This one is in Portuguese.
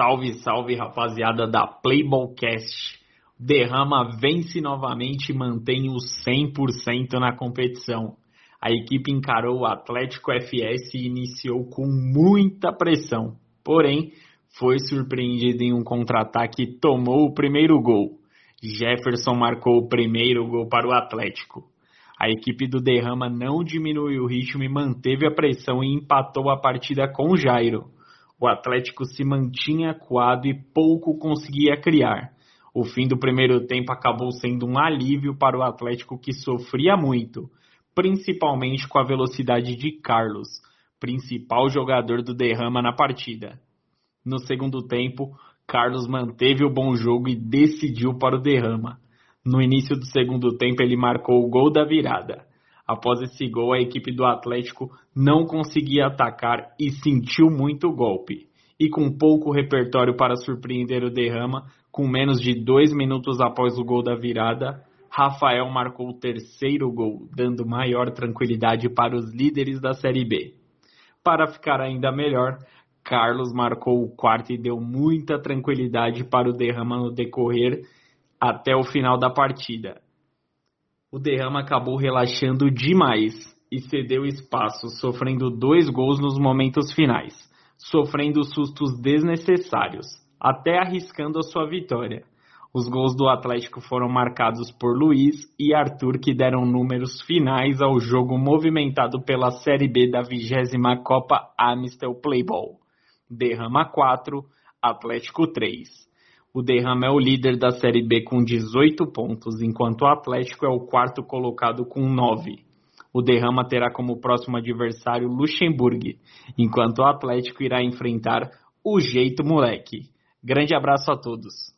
Salve, salve rapaziada da Playballcast. Derrama vence novamente e mantém o 100% na competição. A equipe encarou o Atlético FS e iniciou com muita pressão. Porém, foi surpreendido em um contra-ataque e tomou o primeiro gol. Jefferson marcou o primeiro gol para o Atlético. A equipe do Derrama não diminuiu o ritmo e manteve a pressão e empatou a partida com Jairo. O Atlético se mantinha acuado e pouco conseguia criar. O fim do primeiro tempo acabou sendo um alívio para o Atlético que sofria muito, principalmente com a velocidade de Carlos, principal jogador do Derrama na partida. No segundo tempo, Carlos manteve o bom jogo e decidiu para o Derrama. No início do segundo tempo, ele marcou o gol da virada. Após esse gol, a equipe do Atlético não conseguia atacar e sentiu muito golpe. E com pouco repertório para surpreender o Derrama, com menos de dois minutos após o gol da virada, Rafael marcou o terceiro gol, dando maior tranquilidade para os líderes da Série B. Para ficar ainda melhor, Carlos marcou o quarto e deu muita tranquilidade para o Derrama no decorrer até o final da partida o Derrama acabou relaxando demais e cedeu espaço, sofrendo dois gols nos momentos finais, sofrendo sustos desnecessários, até arriscando a sua vitória. Os gols do Atlético foram marcados por Luiz e Arthur, que deram números finais ao jogo movimentado pela Série B da vigésima Copa Amistel Playball. Derrama 4, Atlético 3. O Derrama é o líder da Série B com 18 pontos, enquanto o Atlético é o quarto colocado com 9. O Derrama terá como próximo adversário Luxemburgo, enquanto o Atlético irá enfrentar o Jeito Moleque. Grande abraço a todos.